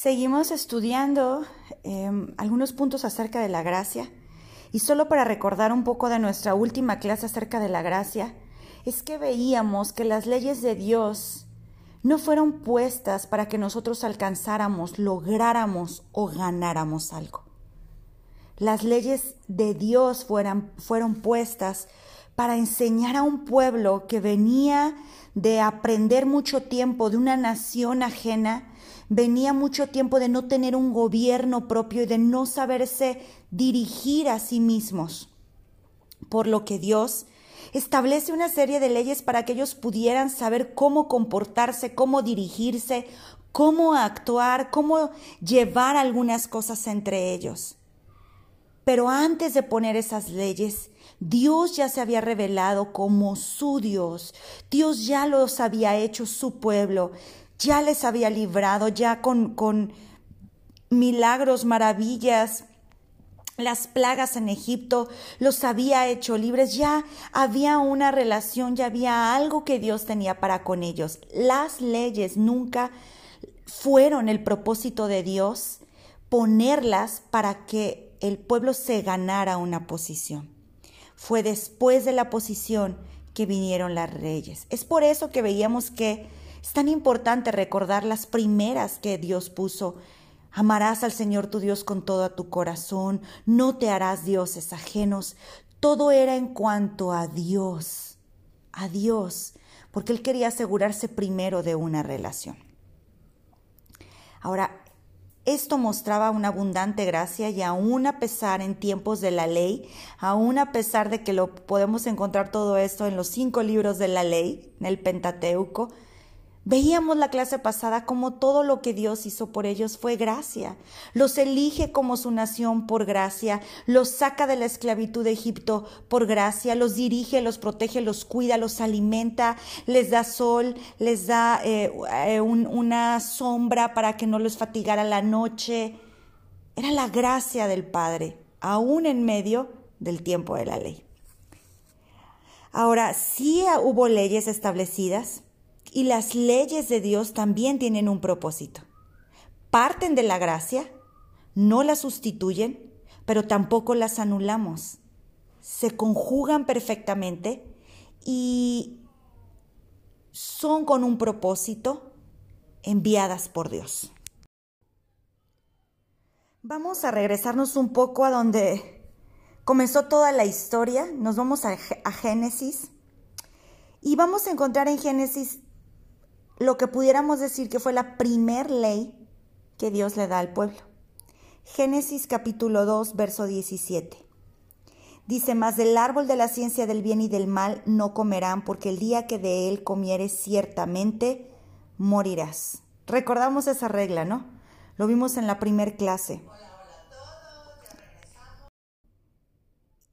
Seguimos estudiando em, algunos puntos acerca de la gracia y solo para recordar un poco de nuestra última clase acerca de la gracia, es que veíamos que las leyes de Dios no fueron puestas para que nosotros alcanzáramos, lográramos o ganáramos algo. Las leyes de Dios fueron, fueron puestas para enseñar a un pueblo que venía de aprender mucho tiempo de una nación ajena, venía mucho tiempo de no tener un gobierno propio y de no saberse dirigir a sí mismos. Por lo que Dios establece una serie de leyes para que ellos pudieran saber cómo comportarse, cómo dirigirse, cómo actuar, cómo llevar algunas cosas entre ellos. Pero antes de poner esas leyes, Dios ya se había revelado como su Dios. Dios ya los había hecho su pueblo. Ya les había librado, ya con, milagros, maravillas, las plagas en Egipto los había hecho libres, ya había una relación, ya había algo que Dios tenía para con ellos. Las leyes nunca fueron el propósito de Dios ponerlas para que el pueblo se ganara una posición. Fue después de la posición que vinieron las reyes. Es por eso que veíamos que es tan importante recordar las primeras que Dios puso. Amarás al Señor tu Dios con todo tu corazón, no te harás dioses ajenos. Todo era en cuanto a Dios, a Dios, porque Él quería asegurarse primero de una relación. Ahora, esto mostraba una abundante gracia y aún a pesar en tiempos de la ley, aún a pesar de que lo podemos encontrar todo esto en los cinco libros de la ley, en el Pentateuco, Veíamos la clase pasada como todo lo que Dios hizo por ellos fue gracia. Los elige como su nación por gracia, los saca de la esclavitud de Egipto por gracia, los dirige, los protege, los cuida, los alimenta, les da sol, les da eh, eh, una sombra para que no los fatigara la noche. Era la gracia del Padre, aún en medio del tiempo de la ley. Ahora, sí hubo leyes establecidas y las leyes de Dios también tienen un propósito. Parten de la gracia, no la sustituyen, pero tampoco las anulamos. Se conjugan perfectamente y son con un propósito enviadas por Dios. Vamos a regresarnos un poco a donde comenzó toda la historia. Nos vamos a, Génesis. Y vamos a encontrar en Génesis lo que pudiéramos decir que fue la primer ley que Dios le da al pueblo. Génesis capítulo 2, verso 17. Dice, mas del árbol de la ciencia del bien y del mal no comerán, porque el día que de él comieres ciertamente morirás. Recordamos esa regla, ¿no? Lo vimos en la primer clase.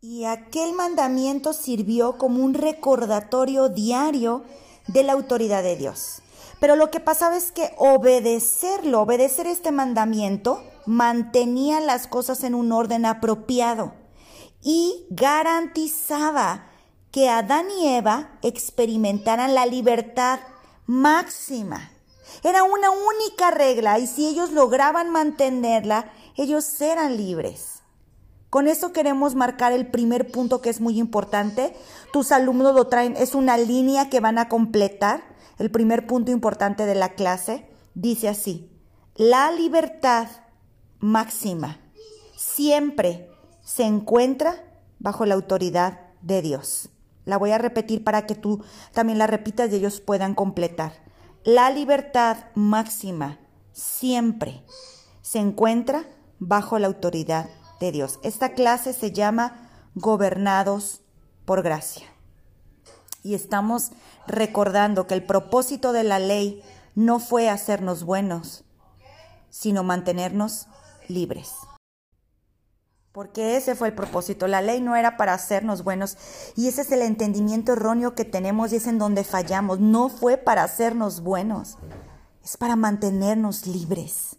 Y aquel mandamiento sirvió como un recordatorio diario de la autoridad de Dios. Pero lo que pasaba es que obedecerlo, obedecer este mandamiento, mantenía las cosas en un orden apropiado y garantizaba que Adán y Eva experimentaran la libertad máxima. Era una única regla y si ellos lograban mantenerla, ellos eran libres. Con eso queremos marcar el primer punto que es muy importante. Tus alumnos lo traen, es una línea que van a completar el primer punto importante de la clase, dice así, la libertad máxima siempre se encuentra bajo la autoridad de Dios. La voy a repetir para que tú también la repitas y ellos puedan completar. La libertad máxima siempre se encuentra bajo la autoridad de Dios. Esta clase se llama Gobernados por Gracia y estamos recordando que el propósito de la ley no fue hacernos buenos, sino mantenernos libres. Porque ese fue el propósito. La ley no era para hacernos buenos. Y ese es el entendimiento erróneo que tenemos y es en donde fallamos. No fue para hacernos buenos. Es para mantenernos libres.